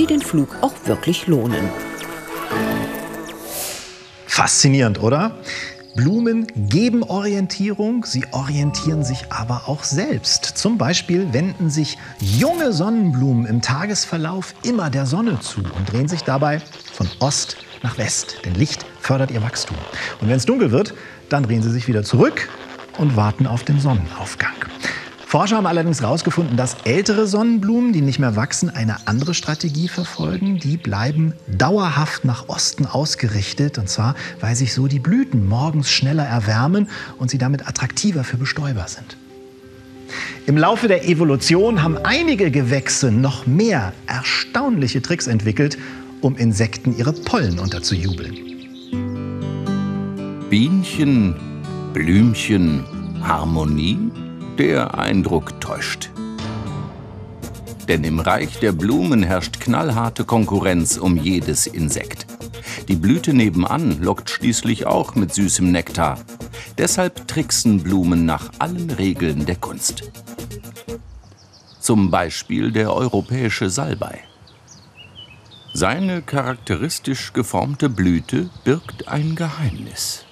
die den Flug auch wirklich lohnen. Faszinierend, oder? Blumen geben Orientierung, sie orientieren sich aber auch selbst. Zum Beispiel wenden sich junge Sonnenblumen im Tagesverlauf immer der Sonne zu und drehen sich dabei von Ost nach West, denn Licht fördert ihr Wachstum. Und wenn es dunkel wird, dann drehen sie sich wieder zurück und warten auf den Sonnenaufgang. Forscher haben allerdings herausgefunden, dass ältere Sonnenblumen, die nicht mehr wachsen, eine andere Strategie verfolgen. Die bleiben dauerhaft nach Osten ausgerichtet. Und zwar, weil sich so die Blüten morgens schneller erwärmen und sie damit attraktiver für Bestäuber sind. Im Laufe der Evolution haben einige Gewächse noch mehr erstaunliche Tricks entwickelt, um Insekten ihre Pollen unterzujubeln. Bienchen, Blümchen, Harmonie? Der Eindruck täuscht. Denn im Reich der Blumen herrscht knallharte Konkurrenz um jedes Insekt. Die Blüte nebenan lockt schließlich auch mit süßem Nektar. Deshalb tricksen Blumen nach allen Regeln der Kunst. Zum Beispiel der europäische Salbei. Seine charakteristisch geformte Blüte birgt ein Geheimnis.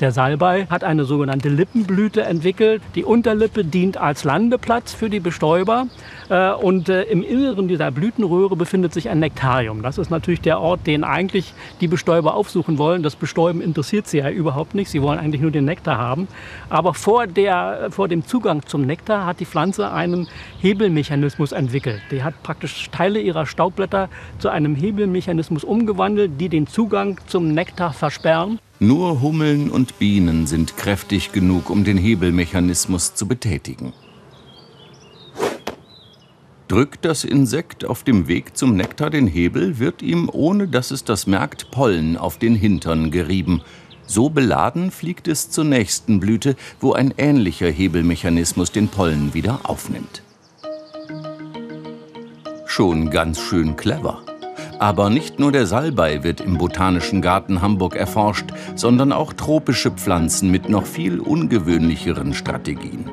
Der Salbei hat eine sogenannte Lippenblüte entwickelt. Die Unterlippe dient als Landeplatz für die Bestäuber. Äh, und äh, im Inneren dieser Blütenröhre befindet sich ein Nektarium. Das ist natürlich der Ort, den eigentlich die Bestäuber aufsuchen wollen. Das Bestäuben interessiert sie ja überhaupt nicht. Sie wollen eigentlich nur den Nektar haben. Aber vor, der, vor dem Zugang zum Nektar hat die Pflanze einen Hebelmechanismus entwickelt. Die hat praktisch Teile ihrer Staubblätter zu einem Hebelmechanismus umgewandelt, die den Zugang zum Nektar versperren. Nur Hummeln und Bienen sind kräftig genug, um den Hebelmechanismus zu betätigen. Drückt das Insekt auf dem Weg zum Nektar den Hebel, wird ihm, ohne dass es das merkt, Pollen auf den Hintern gerieben. So beladen fliegt es zur nächsten Blüte, wo ein ähnlicher Hebelmechanismus den Pollen wieder aufnimmt. Schon ganz schön clever. Aber nicht nur der Salbei wird im Botanischen Garten Hamburg erforscht, sondern auch tropische Pflanzen mit noch viel ungewöhnlicheren Strategien.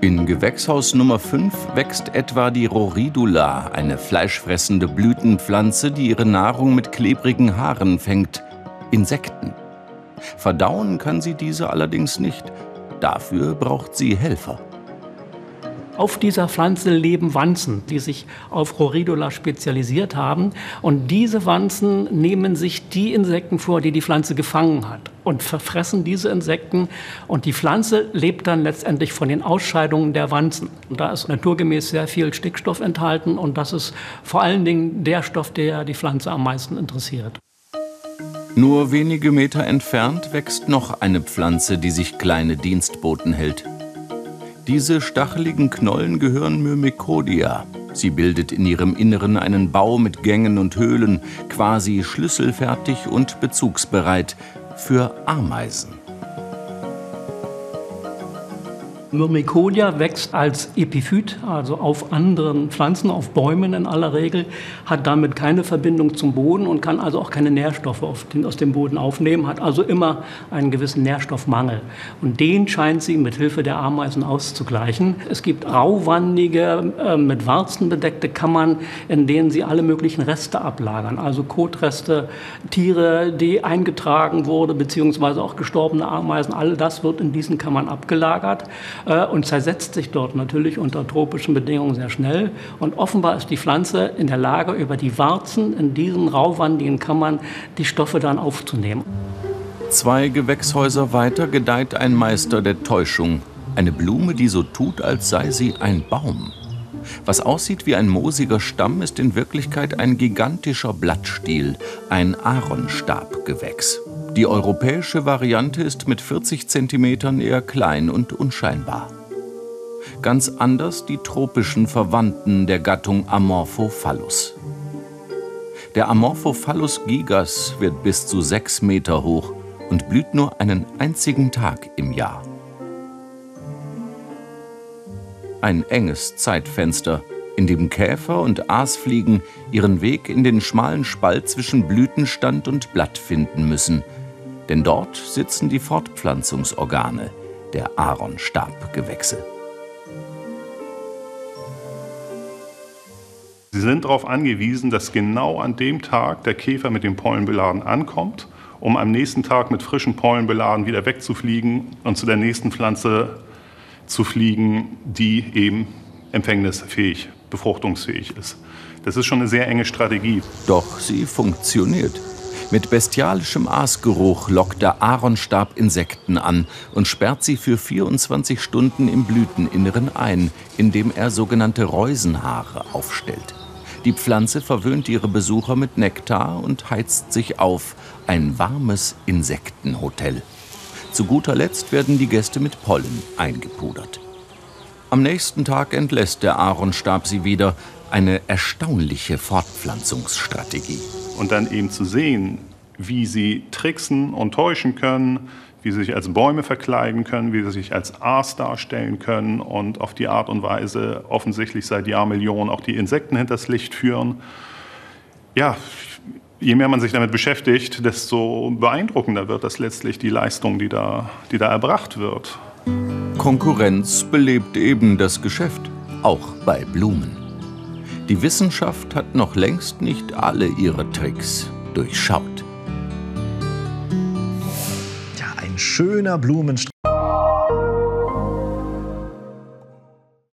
In Gewächshaus Nummer 5 wächst etwa die Roridula, eine fleischfressende Blütenpflanze, die ihre Nahrung mit klebrigen Haaren fängt, Insekten. Verdauen kann sie diese allerdings nicht. Dafür braucht sie Helfer. Auf dieser Pflanze leben Wanzen, die sich auf Roridula spezialisiert haben. Und diese Wanzen nehmen sich die Insekten vor, die die Pflanze gefangen hat und verfressen diese Insekten. Und die Pflanze lebt dann letztendlich von den Ausscheidungen der Wanzen. Und da ist naturgemäß sehr viel Stickstoff enthalten und das ist vor allen Dingen der Stoff, der die Pflanze am meisten interessiert. Nur wenige Meter entfernt wächst noch eine Pflanze, die sich kleine Dienstboten hält. Diese stacheligen Knollen gehören Myrmicodia. Sie bildet in ihrem Inneren einen Bau mit Gängen und Höhlen, quasi schlüsselfertig und bezugsbereit für Ameisen. Myrmicodia wächst als Epiphyt, also auf anderen Pflanzen, auf Bäumen in aller Regel, hat damit keine Verbindung zum Boden und kann also auch keine Nährstoffe aus dem Boden aufnehmen, hat also immer einen gewissen Nährstoffmangel. Und den scheint sie mit Hilfe der Ameisen auszugleichen. Es gibt rauwandige, äh, mit Warzen bedeckte Kammern, in denen sie alle möglichen Reste ablagern, also Kotreste, Tiere, die eingetragen wurden, beziehungsweise auch gestorbene Ameisen, all das wird in diesen Kammern abgelagert. Äh, und zersetzt sich dort natürlich unter tropischen Bedingungen sehr schnell. Und offenbar ist die Pflanze in der Lage, über die Warzen in diesen rauwandigen Kammern die Stoffe dann aufzunehmen. Zwei Gewächshäuser weiter gedeiht ein Meister der Täuschung. Eine Blume, die so tut, als sei sie ein Baum. Was aussieht wie ein moosiger Stamm, ist in Wirklichkeit ein gigantischer Blattstiel, ein Aaronstabgewächs. Die europäische Variante ist mit 40 cm eher klein und unscheinbar. Ganz anders die tropischen Verwandten der Gattung Amorphophallus. Der Amorphophallus gigas wird bis zu 6 Meter hoch und blüht nur einen einzigen Tag im Jahr. Ein enges Zeitfenster, in dem Käfer und Aasfliegen ihren Weg in den schmalen Spalt zwischen Blütenstand und Blatt finden müssen – denn dort sitzen die Fortpflanzungsorgane der Aaronstabgewächse. Sie sind darauf angewiesen, dass genau an dem Tag der Käfer mit dem Pollen beladen ankommt, um am nächsten Tag mit frischen Pollen beladen wieder wegzufliegen und zu der nächsten Pflanze zu fliegen, die eben empfängnisfähig, befruchtungsfähig ist. Das ist schon eine sehr enge Strategie. Doch sie funktioniert. Mit bestialischem Aasgeruch lockt der Aaronstab Insekten an und sperrt sie für 24 Stunden im Blüteninneren ein, indem er sogenannte Reusenhaare aufstellt. Die Pflanze verwöhnt ihre Besucher mit Nektar und heizt sich auf. Ein warmes Insektenhotel. Zu guter Letzt werden die Gäste mit Pollen eingepudert. Am nächsten Tag entlässt der Aaronstab sie wieder. Eine erstaunliche Fortpflanzungsstrategie und dann eben zu sehen, wie sie tricksen und täuschen können, wie sie sich als Bäume verkleiden können, wie sie sich als Aas darstellen können und auf die Art und Weise offensichtlich seit Jahrmillionen auch die Insekten hinters Licht führen. Ja, je mehr man sich damit beschäftigt, desto beeindruckender wird das letztlich die Leistung, die da, die da erbracht wird. Konkurrenz belebt eben das Geschäft, auch bei Blumen. Die Wissenschaft hat noch längst nicht alle ihre Tricks durchschaut. Ja, ein schöner Blumenstrauß.